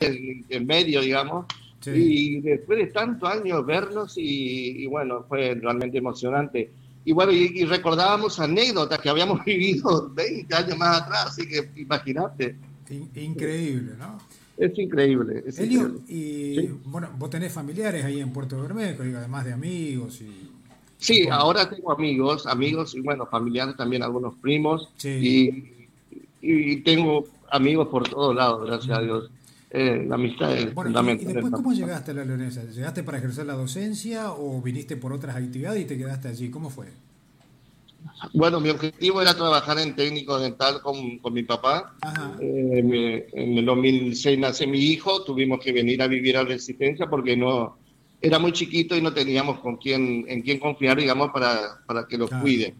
en, medio, digamos. Y después de tantos años vernos y, bueno, fue realmente emocionante. Y bueno, y, recordábamos anécdotas que habíamos vivido 20 años más atrás, así que imagínate. Increíble, ¿no? Es increíble. Es Elio, y bueno, vos tenés familiares ahí en Puerto Bermejo, además de amigos y... Sí, ahora tengo amigos, amigos y bueno, familiares también, algunos primos. Y, y tengo amigos por todos lados, gracias a Dios. Eh, la amistad es fundamental. ¿Y después cómo llegaste a la Leonesa? ¿Llegaste para ejercer la docencia o viniste por otras actividades y te quedaste allí? ¿Cómo fue? Bueno, mi objetivo era trabajar en técnico dental con, con mi papá. Eh, en el 2006 nace mi hijo, tuvimos que venir a vivir a Resistencia porque no era muy chiquito y no teníamos con quién, en quién confiar, digamos, para, para que lo cuide.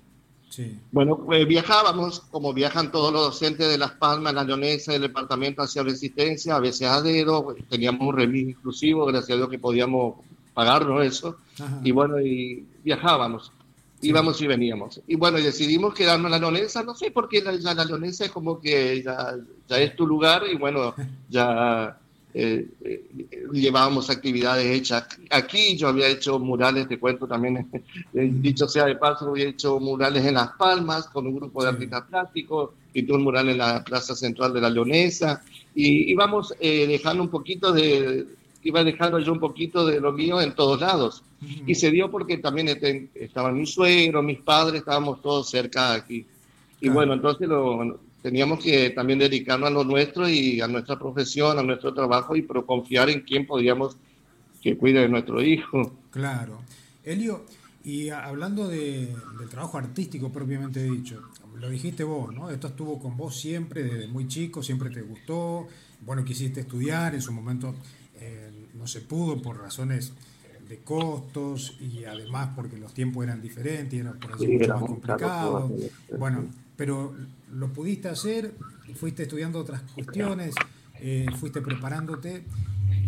Bueno, pues viajábamos, como viajan todos los docentes de Las Palmas, la leonesa, del departamento hacia Resistencia, a veces a dedo, teníamos un remis inclusivo, gracias a Dios que podíamos pagarnos eso, y bueno, y viajábamos, íbamos y veníamos. Y bueno, decidimos quedarnos en la leonesa, no sé por qué la, ya la leonesa es como que ya, ya es tu lugar, y bueno, ya eh, eh, llevábamos actividades hechas aquí. Yo había hecho murales, te cuento también, eh, dicho sea de paso, había hecho murales en Las Palmas con un grupo de artistas plásticos, pinté un mural en la Plaza Central de la Leonesa y íbamos dejando un poquito de, iba dejando yo un poquito de lo mío en todos lados. Y se dio porque también este, estaban mis suegros, mis padres, estábamos todos cerca aquí. Y bueno, entonces lo, teníamos que también dedicarnos a lo nuestro y a nuestra profesión, a nuestro trabajo y pero confiar en quién podíamos que cuide de nuestro hijo. Claro. Elio, y hablando de, del trabajo artístico propiamente dicho, lo dijiste vos, ¿no? Esto estuvo con vos siempre, desde muy chico, siempre te gustó, bueno, quisiste estudiar, en su momento eh, no se pudo por razones de costos y además porque los tiempos eran diferentes y era por así mucho más complicado. Bueno, pero lo pudiste hacer, fuiste estudiando otras cuestiones, eh, fuiste preparándote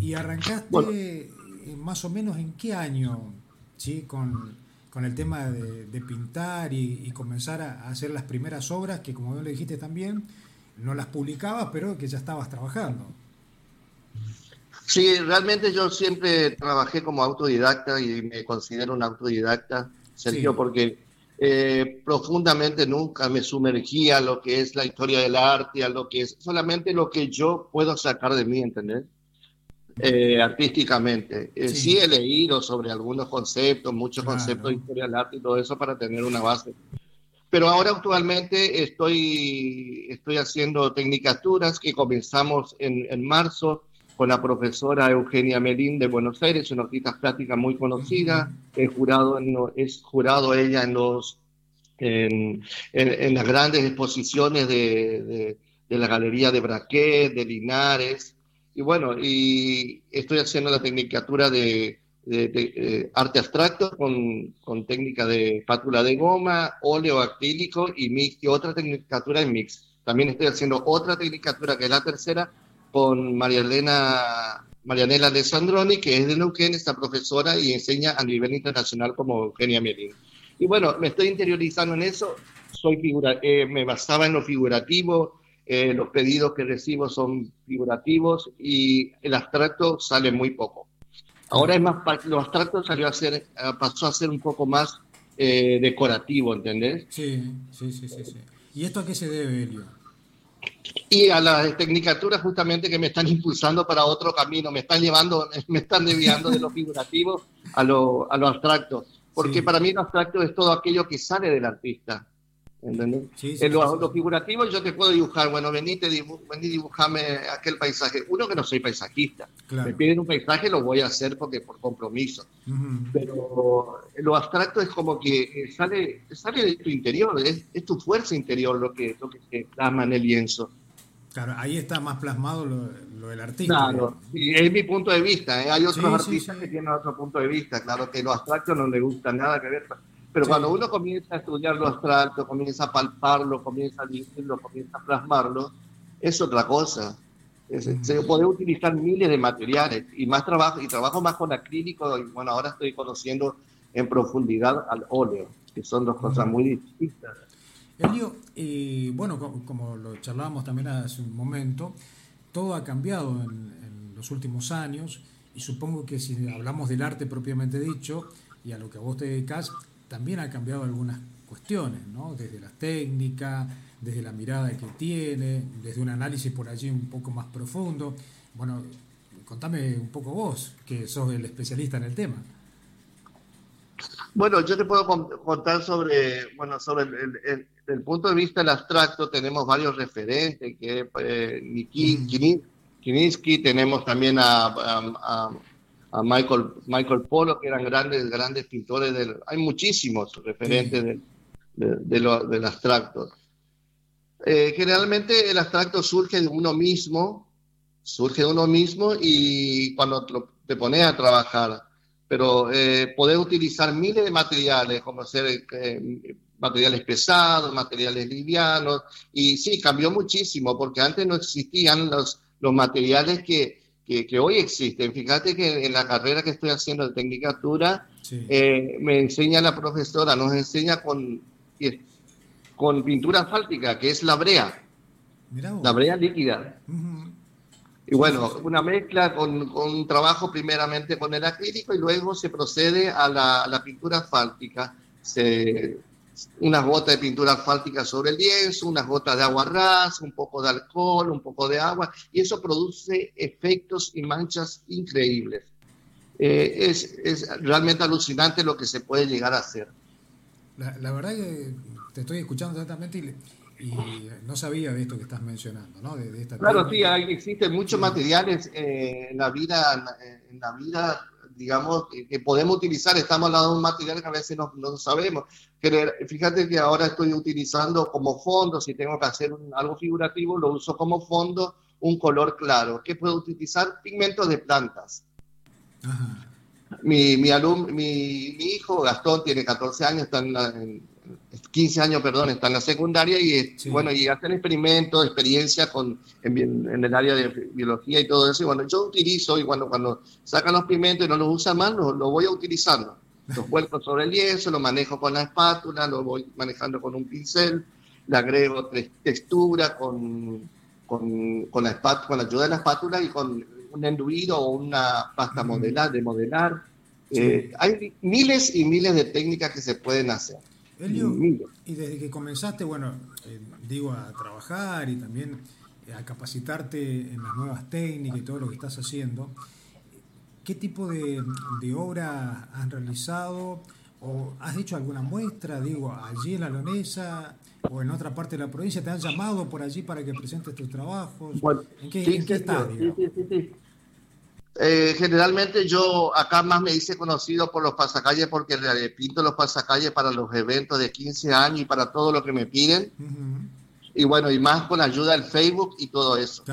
y arrancaste eh, más o menos en qué año, ¿sí? Con, el tema de, pintar y, comenzar a, hacer las primeras obras que, como vos le dijiste también, no las publicabas, pero que ya estabas trabajando. Sí, realmente yo siempre trabajé como autodidacta y me considero un autodidacta, Sergio, porque eh, profundamente nunca me sumergía a lo que es la historia del arte, a lo que es solamente lo que yo puedo sacar de mí, ¿entendés? Eh, artísticamente. Eh, sí. he leído sobre algunos conceptos, muchos conceptos de historia del arte y todo eso para tener una base. Pero ahora actualmente estoy, estoy haciendo tecnicaturas que comenzamos en, en marzo con la profesora Eugenia Melín de Buenos Aires, una artista plástica muy conocida, es jurado, ella en, las grandes exposiciones de, la Galería de Braquet, de Linares, y bueno, y estoy haciendo la tecnicatura de, de, arte abstracto con, técnica de pátula de goma, óleo acrílico y, mix, y otra tecnicatura en mix. También estoy haciendo otra tecnicatura que es la tercera, con María Elena Marianela Alessandroni, que es de Neuquén, esta profesora y enseña a nivel internacional como Eugenia Mielín. Y bueno, me estoy interiorizando en eso, soy figura, eh, me basaba en lo figurativo, eh, los pedidos que recibo son figurativos y el abstracto sale muy poco. Ahora es más, lo abstracto salió a ser, eh, pasó a ser un poco más decorativo, ¿entendés? Sí, sí, sí, sí, sí. ¿Y esto a qué se debe, Elio? Y a las tecnicaturas justamente que me están impulsando para otro camino, me están llevando, me están desviando de lo figurativo a lo, a lo abstracto, porque para mí lo abstracto es todo aquello que sale del artista. ¿Entendés? en lo, figurativo yo te puedo dibujar, bueno, venite, vení, dibujame aquel paisaje. Uno que no soy paisajista, me piden un paisaje, lo voy a hacer porque por compromiso. Pero lo abstracto es como que sale, sale de tu interior, es, es tu fuerza interior lo que, lo que se plasma en el lienzo. Claro, ahí está más plasmado lo, del artista. Claro, es mi punto de vista. ¿eh? Hay otros artistas que tienen otro punto de vista. Claro que lo abstracto no le gusta nada que ver. Pero cuando uno comienza a estudiar lo abstracto, comienza a palparlo, comienza a vivirlo, comienza a plasmarlo, es otra cosa. Se puede utilizar miles de materiales y más trabajo, y trabajo más con acrílico. Y bueno, ahora estoy conociendo en profundidad al óleo, que son dos cosas muy distintas. Elio, y bueno, como, lo charlábamos también hace un momento, todo ha cambiado en, los últimos años y supongo que si hablamos del arte propiamente dicho y a lo que vos te dedicas, también ha cambiado algunas cuestiones, ¿no? Desde la técnica, desde la mirada que tiene, desde un análisis por allí un poco más profundo. Bueno, contame un poco vos, que sos el especialista en el tema. Bueno, yo te puedo contar sobre, bueno, sobre el, punto de vista del abstracto, tenemos varios referentes, que eh, tenemos también a, Michael, Michael Polo, que eran grandes, grandes pintores, del, hay muchísimos referentes del, de, del abstracto. Eh, generalmente el abstracto surge de uno mismo, surge de uno mismo y cuando te pones a trabajar, pero eh, poder utilizar miles de materiales, como ser eh, materiales pesados, materiales livianos, y sí, cambió muchísimo, porque antes no existían los, los materiales que, que, hoy existen. Fíjate que en la carrera que estoy haciendo de Tecnicatura, me enseña la profesora, nos enseña con con pintura asfáltica, que es la brea. La brea líquida. Y bueno, una mezcla con, un trabajo primeramente con el acrílico y luego se procede a la, pintura asfáltica. Se, unas gotas de pintura asfáltica sobre el lienzo, unas gotas de agua ras, un poco de alcohol, un poco de agua, y eso produce efectos y manchas increíbles. Eh, es, es, realmente alucinante lo que se puede llegar a hacer. La, verdad que te estoy escuchando exactamente y, no sabía de esto que estás mencionando, ¿no? De, claro, sí, existen muchos materiales eh, en la vida, en la vida, digamos, que, podemos utilizar. Estamos hablando de un material que a veces no, no sabemos. Fíjate que ahora estoy utilizando como fondo, si tengo que hacer algo figurativo, lo uso como fondo un color claro. ¿Qué puedo utilizar? Pigmentos de plantas. Ajá mi, mi, mi, mi, hijo Gastón tiene 14 años, está en, 15 años, perdón, está en la secundaria y bueno, y hacen experimentos, experiencia con, en, el área de biología y todo eso. Y bueno, yo utilizo y cuando, cuando sacan los pigmentos y no los usan más, lo, lo voy utilizando. Los vuelco sobre el lienzo, lo manejo con la espátula, lo voy manejando con un pincel, le agrego textura con, con, con, la espátula, con la ayuda de la espátula y con un enduido o una pasta modelar, de modelar. Eh, hay miles y miles de técnicas que se pueden hacer. Y desde que comenzaste, bueno, eh, digo, a trabajar y también eh, a capacitarte en las nuevas técnicas y todo lo que estás haciendo, ¿qué tipo de, de obra has realizado? ¿O has hecho alguna muestra, digo, allí en la Lonesa o en otra parte de la provincia? ¿Te han llamado por allí para que presentes tus trabajos? ¿En qué, ¿en qué estadio? Sí, sí, sí. Eh, generalmente yo acá más me hice conocido por los pasacalles porque pinto los pasacalles para los eventos de 15 años y para todo lo que me piden. Y bueno, y más con ayuda del Facebook y todo eso.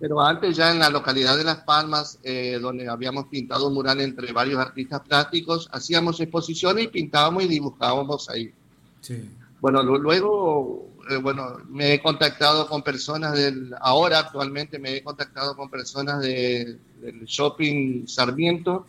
Pero antes ya en la localidad de Las Palmas, eh, donde habíamos pintado un mural entre varios artistas plásticos, hacíamos exposiciones y pintábamos y dibujábamos ahí. Bueno, luego eh, bueno, me he contactado con personas del, ahora actualmente me he contactado con personas del shopping Sarmiento,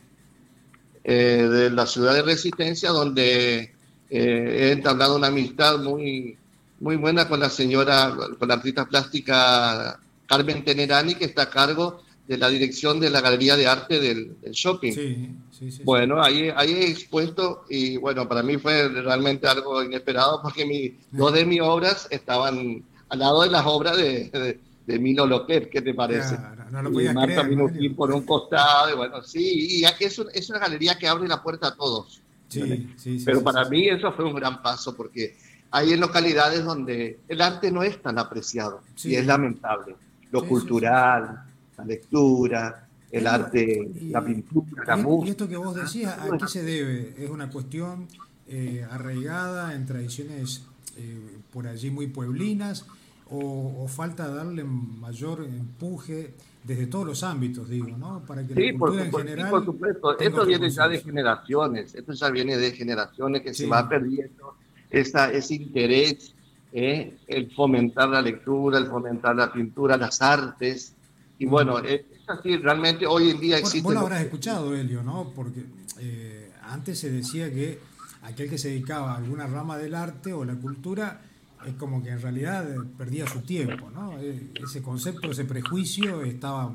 eh, de la ciudad de Resistencia, donde eh, he entablado una amistad muy, muy buena con la señora, con la artista plástica Carmen Tenerani, que está a cargo de la dirección de la Galería de Arte del, shopping. Sí, sí, sí, bueno, ahí, ahí he expuesto y bueno, para mí fue realmente algo inesperado porque mi, dos de mis obras estaban al lado de las obras de, de, Milo López, ¿qué te parece? no lo podía Marta creer, por un costado, y bueno, sí, y es, es una galería que abre la puerta a todos. Sí, sí, Pero para mí eso fue un gran paso porque hay en localidades donde el arte no es tan apreciado y es lamentable. Lo cultural, la lectura, el arte, la pintura, la música. Y esto que vos decías, ¿a qué se debe? ¿Es una cuestión eh, arraigada en tradiciones eh, por allí muy pueblinas o, falta darle mayor empuje desde todos los ámbitos, digo, ¿no? Para que sí, la cultura por, en general... por supuesto, esto viene ya de generaciones, esto ya viene de generaciones que se va perdiendo esa, ese interés, eh, el fomentar la lectura, el fomentar la pintura, las artes, y bueno, es así, realmente hoy en día existe... Vos lo habrás escuchado, Helio, ¿no? Porque eh, antes se decía que aquel que se dedicaba a alguna rama del arte o la cultura es como que en realidad perdía su tiempo, ¿no? E, ese concepto, ese prejuicio estaba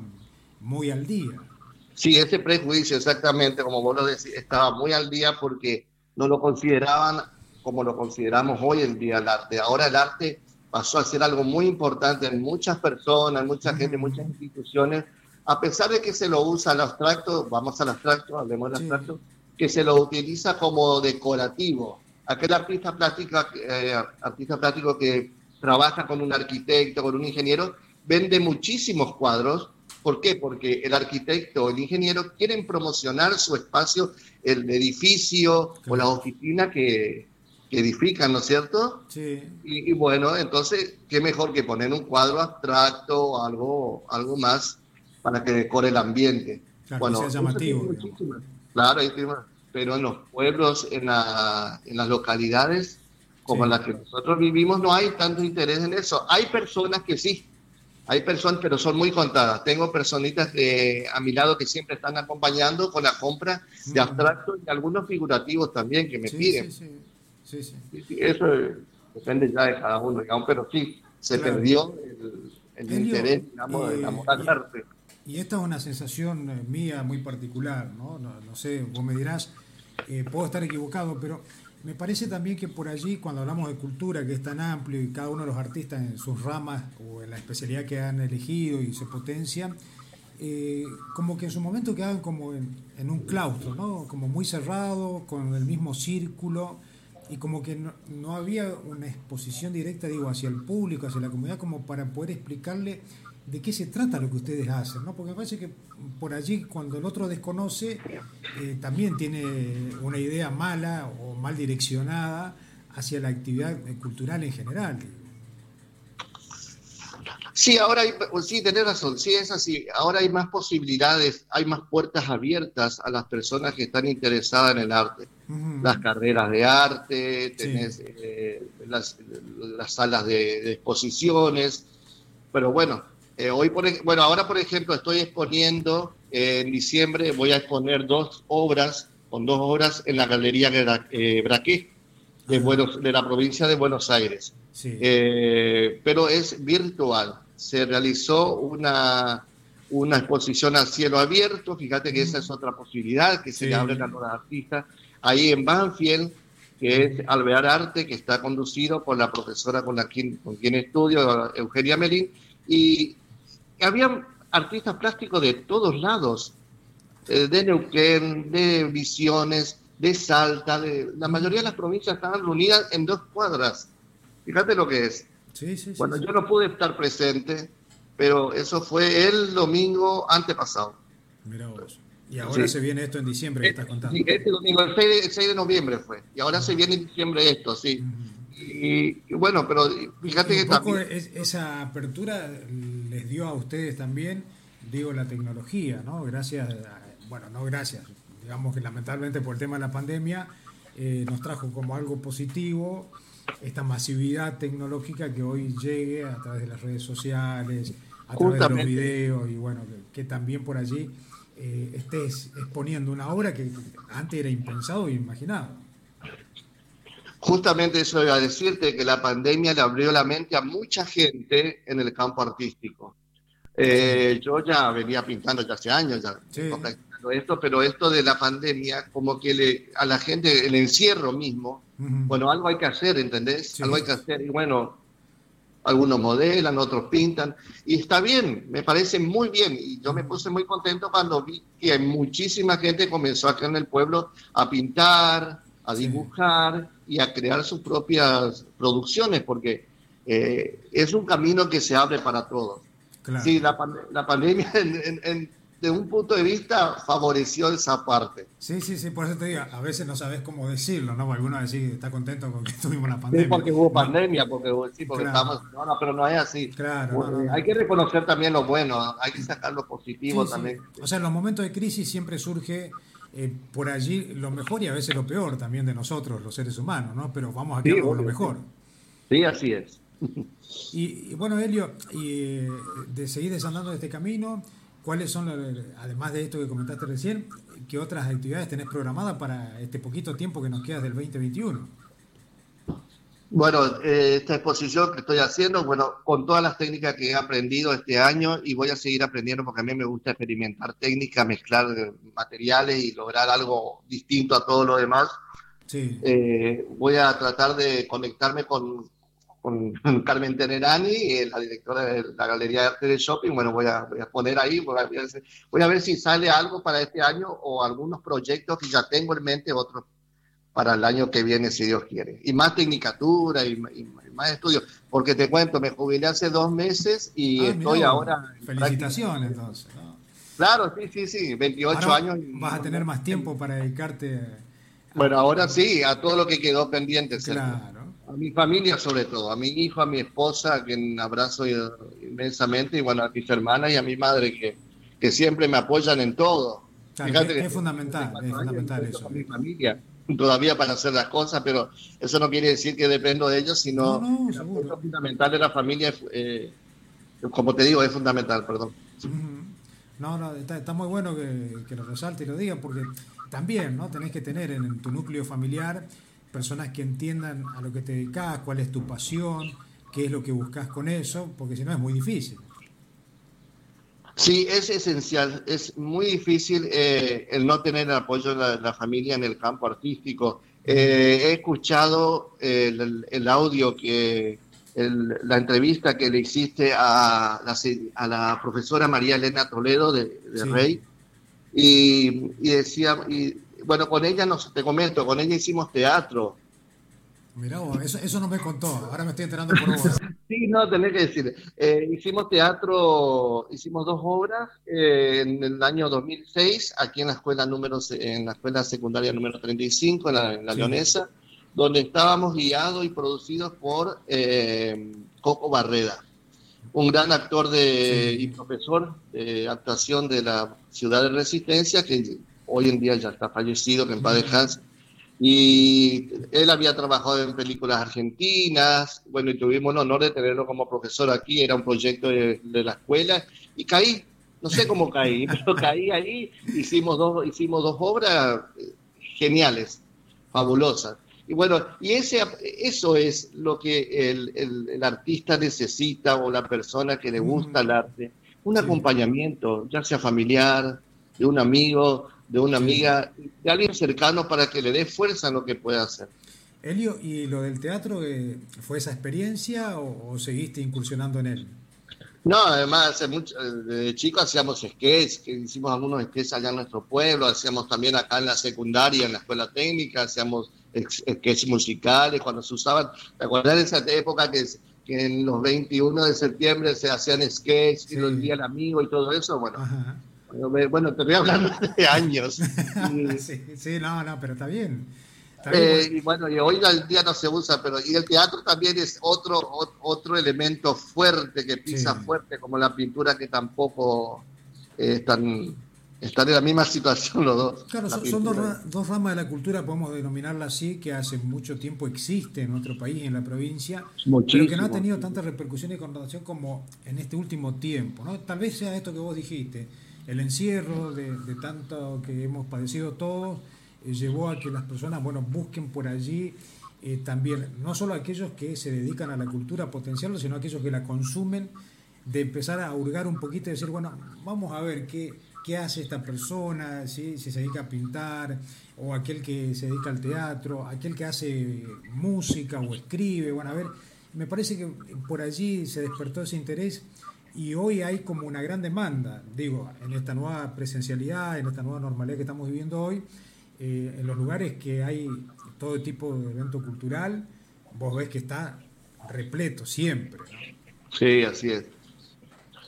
muy al día. Sí, ese prejuicio, exactamente, como vos lo decís, estaba muy al día porque no lo consideraban como lo consideramos hoy en día el arte. Ahora el arte pasó a ser algo muy importante en muchas personas, mucha gente, muchas instituciones, a pesar de que se lo usa al abstracto, vamos al abstracto, hablemos del abstracto, que se lo utiliza como decorativo. Aquel artista plástico, eh, artista plástico que trabaja con un arquitecto, con un ingeniero, vende muchísimos cuadros. ¿Por qué? Porque el arquitecto o el ingeniero quieren promocionar su espacio, el edificio o la oficina que, edifican, ¿no es cierto? Sí. Y, bueno, entonces, ¿qué mejor que poner un cuadro abstracto, algo, algo más para que decore el ambiente? Claro, bueno, que sea llamativo. Claro, pero en los pueblos, en, la, en las localidades como en las que nosotros vivimos, no hay tanto interés en eso. Hay personas que sí, hay personas, pero son muy contadas. Tengo personitas de, a mi lado que siempre están acompañando con la compra de abstractos y algunos figurativos también que me piden. Sí, Sí, sí. eso depende ya de cada uno, digamos, pero sí, se perdió el, interés, digamos, de enamorar del arte. Y esta es una sensación eh, mía muy particular, ¿no? No, sé, vos me dirás, eh, puedo estar equivocado, pero me parece también que por allí, cuando hablamos de cultura, que es tan amplio y cada uno de los artistas en sus ramas o en la especialidad que han elegido y se potencian, eh, como que en su momento quedaban como en, en, un claustro, ¿no? Como muy cerrado, con el mismo círculo y como que no, había una exposición directa, digo, hacia el público, hacia la comunidad, como para poder explicarle de qué se trata lo que ustedes hacen, ¿no? Porque me parece que por allí, cuando el otro desconoce, eh, también tiene una idea mala o mal direccionada hacia la actividad cultural en general. Sí, ahora hay, pues sí, tenés razón, sí es así. Ahora hay más posibilidades, hay más puertas abiertas a las personas que están interesadas en el arte. Las carreras de arte, tenés eh, las, salas de, exposiciones. Pero bueno, eh, hoy por, bueno, ahora por ejemplo estoy exponiendo eh, en diciembre, voy a exponer dos obras, con dos obras en la Galería Braqué de, de la provincia de Buenos Aires. pero es virtual. Se realizó una, una exposición al cielo abierto, fíjate que esa es otra posibilidad que se le abren a los artistas, ahí en Banfield, que es Alvear Arte, que está conducido por la profesora con, la quien, con quien estudio, Eugenia Melín, y había artistas plásticos de todos lados, eh, de Neuquén, de Visiones, de Salta, de, la mayoría de las provincias estaban reunidas en dos cuadras. Fíjate lo que es. Bueno, yo no pude estar presente, pero eso fue el domingo antepasado. Mira vos. Y ahora se viene esto en diciembre que estás contando. Sí, este domingo, el 6, de, noviembre fue. Y ahora se viene en diciembre esto, sí. Y, bueno, pero fíjate que también... esa apertura les dio a ustedes también, digo, la tecnología, ¿no? Gracias, bueno, no gracias, digamos que lamentablemente por el tema de la pandemia eh, nos trajo como algo positivo esta masividad tecnológica que hoy llegue a través de las redes sociales, a través de los videos y bueno, que, también por allí eh, estés exponiendo una obra que antes era impensado e imaginado. Justamente eso iba a decirte, que la pandemia le abrió la mente a mucha gente en el campo artístico. Eh, yo ya venía pintando ya hace años, ya esto, pero esto de la pandemia, como que le, a la gente, el encierro mismo, bueno, algo hay que hacer, ¿entendés? Algo hay que hacer. Y bueno, algunos modelan, otros pintan, y está bien, me parece muy bien. Y yo me puse muy contento cuando vi que muchísima gente comenzó acá en el pueblo a pintar, a dibujar y a crear sus propias producciones, porque eh, es un camino que se abre para todos. Sí, la, la pandemia en de un punto de vista favoreció esa parte. Sí, sí, sí, por eso te digo, a veces no sabes cómo decirlo, ¿no? Algunos decir está contento con que tuvimos la pandemia. Sí, porque hubo pandemia, porque sí, porque estamos, no, no, pero no es así. Claro. hay que reconocer también lo bueno, hay que sacar lo positivo también. O sea, en los momentos de crisis siempre surge eh, por allí lo mejor y a veces lo peor también de nosotros, los seres humanos, ¿no? Pero vamos a quedar con lo mejor. Sí, así es. Y, bueno, Helio, y, eh, de seguir desandando este camino, ¿Cuáles son, además de esto que comentaste recién, qué otras actividades tenés programadas para este poquito tiempo que nos queda del 2021? Bueno, eh, esta exposición que estoy haciendo, bueno, con todas las técnicas que he aprendido este año y voy a seguir aprendiendo porque a mí me gusta experimentar técnicas, mezclar materiales y lograr algo distinto a todo lo demás. Sí. Eh, voy a tratar de conectarme con, con Carmen Tenerani, eh, la directora de la Galería de Arte de Shopping. Bueno, voy a, voy a poner ahí, voy a, voy a, ver si sale algo para este año o algunos proyectos que ya tengo en mente, otros para el año que viene, si Dios quiere. Y más tecnicatura y, más estudios. Porque te cuento, me jubilé hace dos meses y ah, estoy ahora... Felicitaciones entonces. Claro, sí, sí, sí, 28 años. Vas a tener más tiempo para dedicarte... Bueno, ahora sí, a todo lo que quedó pendiente. Claro. A mi familia sobre todo, a mi hijo, a mi esposa, a quien abrazo inmensamente, y bueno, a mis hermanas y a mi madre que, que siempre me apoyan en todo. es, fundamental, es fundamental eso. A mi familia todavía para hacer las cosas, pero eso no quiere decir que dependo de ellos, sino no, no, fundamental de la familia, eh, como te digo, es fundamental, perdón. No, no, está, muy bueno que, que, lo resalte y lo diga, porque también, ¿no? Tenés que tener en, tu núcleo familiar personas que entiendan a lo que te dedicas, cuál es tu pasión, qué es lo que buscas con eso, porque si no es muy difícil. Sí, es esencial. Es muy difícil eh, el no tener el apoyo de la, familia en el campo artístico. Eh, he escuchado el, audio que la entrevista que le hiciste a la, a la profesora María Elena Toledo de, Rey y, y, decía y bueno con ella nos te comento con ella hicimos teatro Mirá eso, eso no me contó, ahora me estoy enterando por vos. sí, no, tenés que decir. Eh, hicimos teatro, hicimos dos obras eh, en el año 2006, aquí en la escuela número en la escuela secundaria número 35, en la, en la Leonesa, donde estábamos guiados y producidos por eh, Coco Barreda, un gran actor de, y profesor de actuación de la ciudad de Resistencia, que hoy en día ya está fallecido, que en paz descanse y él había trabajado en películas argentinas, bueno, y tuvimos el honor de tenerlo como profesor aquí, era un proyecto de, la escuela, y caí, no sé cómo caí, pero caí ahí, hicimos dos, hicimos dos obras eh, geniales, fabulosas. Y bueno, y ese, eso es lo que el, el, artista necesita o la persona que le gusta el arte, un acompañamiento, ya sea familiar, de un amigo, de una amiga, de alguien cercano para que le dé fuerza a lo que pueda hacer. Elio, ¿y lo del teatro eh, fue esa experiencia o, seguiste incursionando en él? No, además, hace mucho, de chico hacíamos sketches, que hicimos algunos sketches allá en nuestro pueblo, hacíamos también acá en la secundaria, en la escuela técnica, hacíamos sketches musicales, cuando se usaban, ¿te acuerdas de esa época que, que en los 21 de septiembre se hacían sketches y el día del amigo y todo eso? Bueno, bueno, te voy hablando de años. sí, no, no, pero está bien. Eh, y bueno, y hoy el día no se usa, pero y el teatro también es otro otro elemento fuerte que pisa fuerte, como la pintura que tampoco eh, están, están en la misma situación los dos. Claro, son, dos, ramas de la cultura, podemos denominarla así, que hace mucho tiempo existe en nuestro país, en la provincia, pero que no ha tenido tanta repercusión y connotación como en este último tiempo. ¿no? Tal vez sea esto que vos dijiste el encierro de, tanto que hemos padecido todos eh, llevó a que las personas bueno, busquen por allí eh, también, no solo aquellos que se dedican a la cultura, a potenciarlo, sino aquellos que la consumen, de empezar a hurgar un poquito y decir, bueno, vamos a ver qué, qué hace esta persona, si se dedica a pintar, o aquel que se dedica al teatro, aquel que hace música o escribe, bueno, a ver, me parece que por allí se despertó ese interés y hoy hay como una gran demanda, digo, en esta nueva presencialidad, en esta nueva normalidad que estamos viviendo hoy, eh, en los lugares que hay todo tipo de evento cultural, vos ves que está repleto siempre. Sí, así es.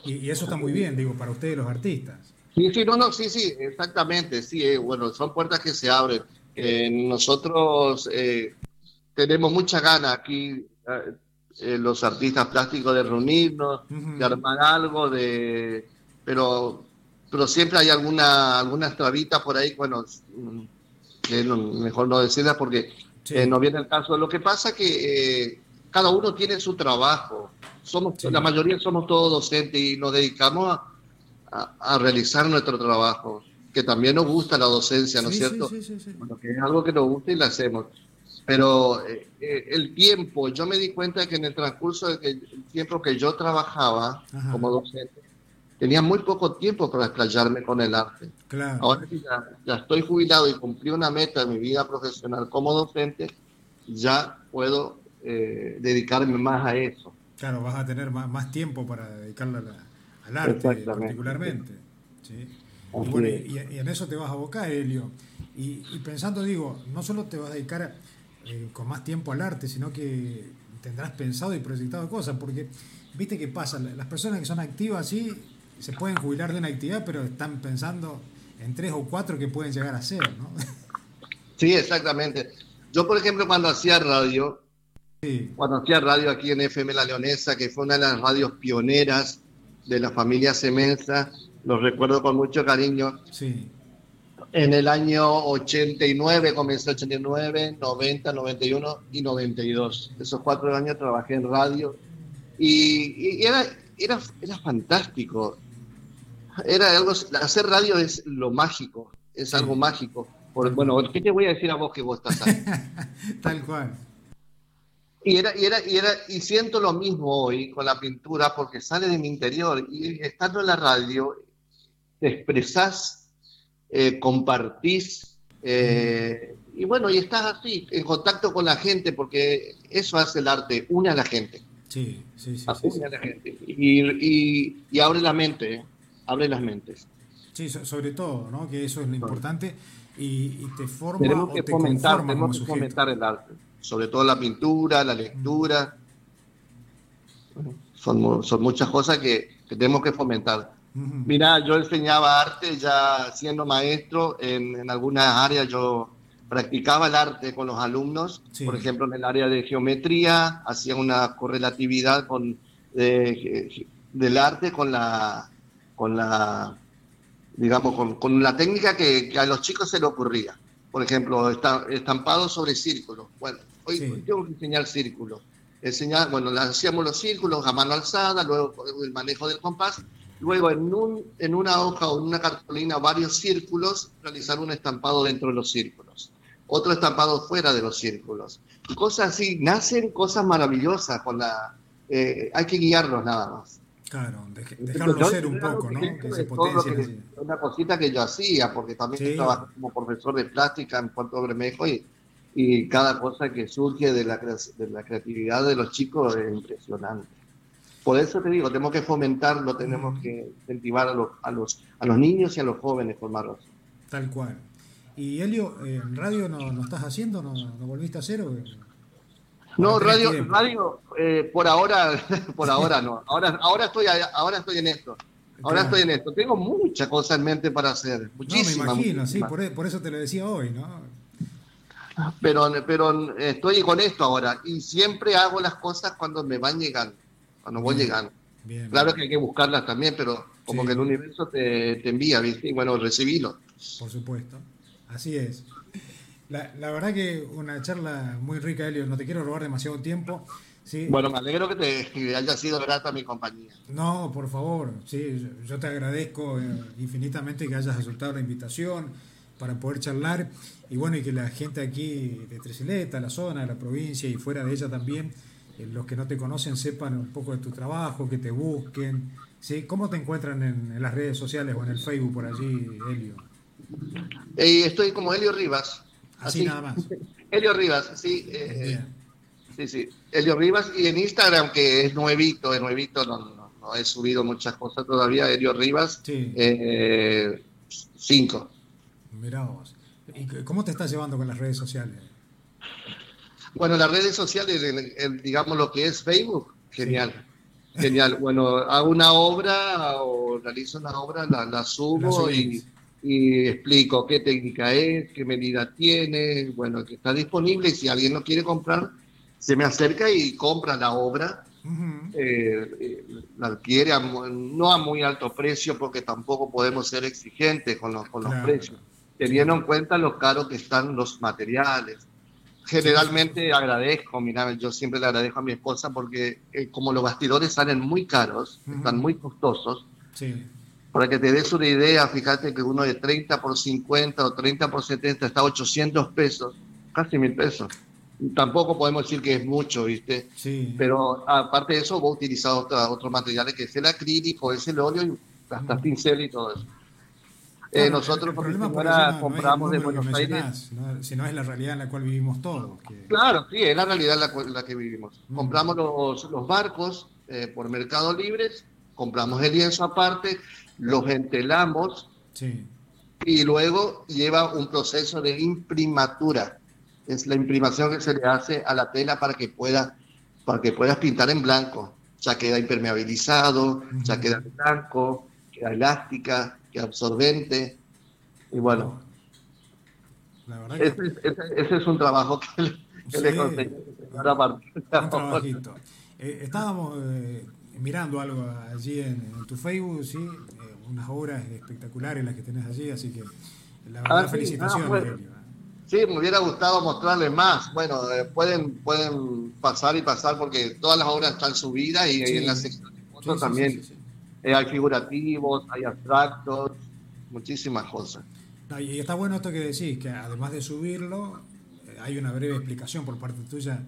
Y, eso está muy bien, digo, para ustedes los artistas. Sí, sí, no, no, sí, sí, exactamente, sí, eh, bueno, son puertas que se abren. Eh, nosotros tenemos mucha gana aquí eh, los artistas plásticos de reunirnos, de armar algo, de pero pero siempre hay alguna algunas trabitas por ahí, bueno, que mejor no decirlas porque eh, no viene el caso. Lo que pasa que eh, cada uno tiene su trabajo. Somos la mayoría somos todos docentes y nos dedicamos a, a, realizar nuestro trabajo, que también nos gusta la docencia, ¿no es cierto? Bueno, que es algo que nos gusta y lo hacemos. Pero eh, eh, el tiempo, yo me di cuenta que en el transcurso del tiempo que yo trabajaba como docente, tenía muy poco tiempo para explayarme con el arte. Ahora que ya, estoy jubilado y cumplí una meta en mi vida profesional como docente, ya puedo eh, dedicarme más a eso. Claro, vas a tener más, más tiempo para dedicarle al arte particularmente. Y, en eso te vas a abocar, Helio. Y, y pensando, digo, no solo te vas a dedicar eh, con más tiempo al arte, sino que tendrás pensado y proyectado cosas, porque viste qué pasa, las personas que son activas así se pueden jubilar de una actividad, pero están pensando en tres o cuatro que pueden llegar a ser, ¿no? Sí, exactamente. Yo, por ejemplo, cuando hacía radio, cuando hacía radio aquí en FM La Leonesa, que fue una de las radios pioneras de la familia Semenza, los recuerdo con mucho cariño. Sí. En el año 89, comencé 89, 90, 91 y 92. Esos cuatro años trabajé en radio y, era, era, era fantástico. Era algo, hacer radio es lo mágico, es algo mágico. bueno, ¿qué te voy a decir a vos que vos estás ahí? Tal cual. Y, era, y, era, y, era, y siento lo mismo hoy con la pintura porque sale de mi interior y estando en la radio te expresás eh, compartís, eh, y bueno, y estás así, en contacto con la gente, porque eso hace el arte, une a la gente. Sí, sí, sí. Une a la gente. Y, y, abre la mente, ¿eh? abre las mentes. Sí, sobre todo, ¿no? Que eso es lo importante y, te forma tenemos que fomentar, tenemos que fomentar el arte, sobre todo la pintura, la lectura. Son, son muchas cosas que, que tenemos que fomentar. Mira, yo enseñaba arte ya siendo maestro en, en algunas áreas. Yo practicaba el arte con los alumnos, por ejemplo, en el área de geometría, hacía una correlatividad con, del arte con la, con la digamos, con, con la técnica que, a los chicos se le ocurría. Por ejemplo, estampado sobre círculos. Bueno, hoy tengo que enseñar círculos. Enseñar, bueno, hacíamos los círculos a mano alzada, luego el manejo del compás, Luego, en, un, en una hoja o en una cartulina, varios círculos, realizar un estampado dentro de los círculos. Otro estampado fuera de los círculos. Y cosas así, nacen cosas maravillosas con la... Eh, hay que guiarlos nada más. Claro, dejarlo ser un poco, ¿no? Que se potencie. Una cosita que yo hacía, porque también trabajo como profesor de plástica en Puerto Bermejo y, y cada cosa que surge de la, de la creatividad de los chicos es impresionante. Por eso te digo, tenemos que fomentarlo, tenemos que incentivar a los, a los, a los niños y a los jóvenes formarlos. Tal cual. Y Elio, ¿en radio no, no estás haciendo? ¿No, no volviste a hacer? No, radio, radio eh, por ahora, por ahora no. Ahora, ahora estoy, ahora estoy en esto. Ahora estoy en esto. Tengo muchas cosas en mente para hacer. Muchísimas. No, me imagino, sí, por, por, eso te lo decía hoy, ¿no? Pero, pero estoy con esto ahora y siempre hago las cosas cuando me van llegando cuando voy llegando. claro que hay que buscarlas también, pero como que el universo te, envía, ¿viste? Y bueno, recibilo. Por supuesto, así es. La, verdad que una charla muy rica, Elio, no te quiero robar demasiado tiempo. Sí. Bueno, me alegro que te haya sido grata mi compañía. No, por favor, sí, yo te agradezco eh, infinitamente que hayas aceptado la invitación para poder charlar y bueno, y que la gente aquí de Tresileta, la zona, la provincia y fuera de ella también los que no te conocen sepan un poco de tu trabajo, que te busquen. ¿sí? ¿Cómo te encuentran en, las redes sociales o en el Facebook por allí, Helio? Eh, estoy como Helio Rivas. Así, nada más. Helio Rivas, sí. Eh, sí, sí. Helio Rivas y en Instagram, que es nuevito, es nuevito, no, no, he subido muchas cosas todavía. Helio Rivas, sí. Eh, cinco. Mirá vos. ¿Y cómo te estás llevando con las redes sociales? Bueno, las redes sociales, digamos lo que es Facebook, genial. Genial. Bueno, hago una obra o realizo una obra, la, subo y, explico qué técnica es, qué medida tiene, bueno, que está disponible y si alguien lo quiere comprar, se me acerca y compra la obra. Eh, eh, la adquiere no a muy alto precio porque tampoco podemos ser exigentes con los, con los precios, teniendo en cuenta lo caro que están los materiales, generalmente agradezco, mira, yo siempre le agradezco a mi esposa porque eh, como los bastidores salen muy caros, están muy costosos, para que te des una idea, fíjate que uno de 30 por 50 o 30 por 70 está a 800 pesos, casi mil pesos. tampoco podemos decir que es mucho, ¿viste? Sí. Pero aparte de eso, vos utilizar otros materiales que es el acrílico, es el óleo y hasta pincel y todo eso. Eh, nosotros, por ahora compramos de Buenos Aires. Si no es la realidad en la cual vivimos todos. Claro, sí, es la realidad en la, que vivimos. Mm. Compramos los, los barcos eh, por Mercado Libres, compramos el lienzo aparte, los entelamos y luego lleva un proceso de imprimatura. Es la imprimación que se le hace a la tela para que pueda para que puedas pintar en blanco. Ya queda impermeabilizado, ya queda blanco, elástica, absorbente. Y bueno, ese, es un trabajo que, le conseguí. Eh, estábamos eh, mirando algo allí en, tu Facebook, sí, eh, unas obras espectaculares las que tenés allí, así que la verdad, ah, felicitaciones. Sí, me hubiera gustado mostrarles más. Bueno, pueden, pueden pasar y pasar porque todas las obras están subidas y, en la sección de también eh, hay figurativos, hay abstractos, muchísimas cosas. y está bueno esto que decís, que además de subirlo, eh, hay una breve explicación por parte tuya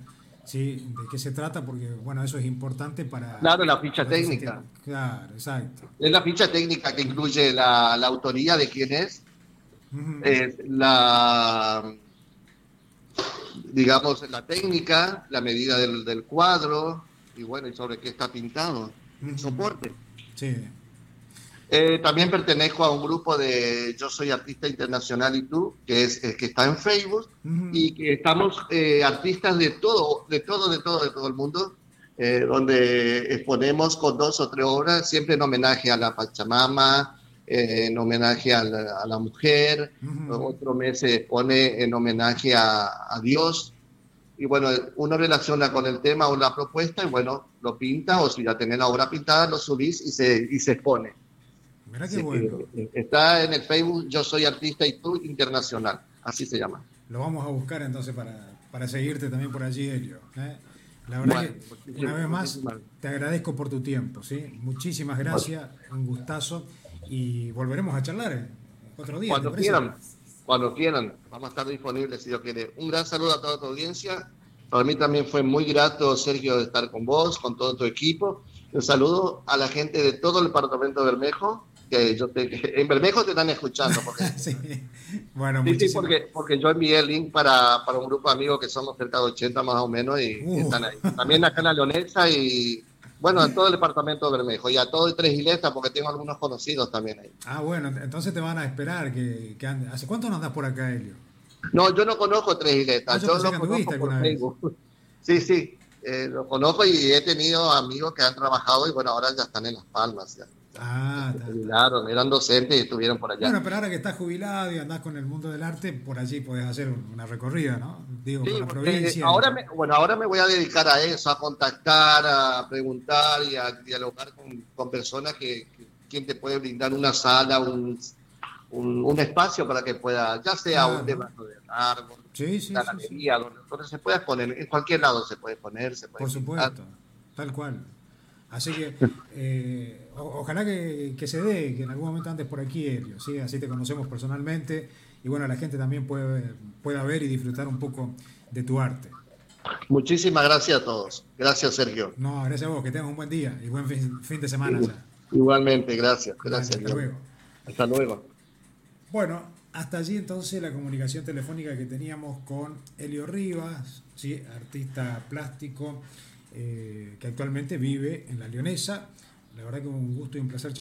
¿sí? de qué se trata, porque bueno, eso es importante para... Claro, la ficha técnica. Claro, exacto. Es la ficha técnica que incluye la, autoría de quién es, la, digamos, la técnica, la medida del, cuadro, y bueno, y sobre qué está pintado, el soporte. Sí. Eh, también pertenezco a un grupo de Yo Soy Artista Internacional y tú, que es que está en Facebook, y que estamos eh, artistas de todo, de todo, de todo, de todo el mundo, eh, donde exponemos con dos o tres obras, siempre en homenaje a la Pachamama, en homenaje a la, mujer, otro mes se expone en homenaje a, a Dios, y bueno, uno relaciona con el tema o la propuesta y bueno, lo pinta o si ya tenés la obra pintada, lo subís y se, y se expone. Mira qué bueno. Eh, está en el Facebook Yo Soy Artista y Tú Internacional, así se llama. Lo vamos a buscar entonces para, para seguirte también por allí, Elio. ¿eh? La verdad que una vez más te agradezco por tu tiempo, ¿sí? Muchísimas gracias, un gustazo y volveremos a charlar otro día. Cuando quieran cuando quieran, vamos a estar disponibles si Dios quiere. Un gran saludo a toda tu audiencia. Para mí también fue muy grato, Sergio, de estar con vos, con todo tu equipo. Un saludo a la gente de todo el departamento de Bermejo, que yo te, en Bermejo te están escuchando. Porque, sí, bueno, sí, porque, porque yo envié el link para, para, un grupo de amigos que somos cerca de 80 más o menos y, y están ahí. También acá en la Leonesa y bueno, en todo el departamento de Bermejo y a todo el Tres Iglesias porque tengo algunos conocidos también ahí. Ah, bueno, entonces te van a esperar que, que ¿Hace cuánto no andas por acá, Helio? No, yo no conozco Tres Iglesias, ah, yo, lo conozco por Facebook. Sí, sí, eh, lo conozco y he tenido amigos que han trabajado y bueno, ahora ya están en Las Palmas. Ya. Ah, jubilaron, eran docentes y estuvieron por allá. Bueno, pero ahora que estás jubilado y andás con el mundo del arte, por allí podés hacer una recorrida, ¿no? Digo, por la provincia. Ahora me, bueno, ahora me voy a dedicar a eso, a contactar, a preguntar y a dialogar con, personas que, quien te puede brindar una sala, un, un, espacio para que pueda, ya sea un debajo de árbol, sí, sí, una galería, donde, se pueda poner, en cualquier lado se puede poner, se puede Por supuesto, tal cual. Así que eh, ojalá que, se dé, que en algún momento antes por aquí, Helio, ¿sí? así te conocemos personalmente y bueno, la gente también puede, pueda ver y disfrutar un poco de tu arte. Muchísimas gracias a todos. Gracias, Sergio. No, gracias a vos, que tengas un buen día y buen fin, de semana ya. Igualmente, gracias. Gracias. Hasta luego. Hasta luego. Bueno, hasta allí entonces la comunicación telefónica que teníamos con Helio Rivas, ¿sí? artista plástico eh, que actualmente vive en la Leonesa. La verdad que un gusto y un placer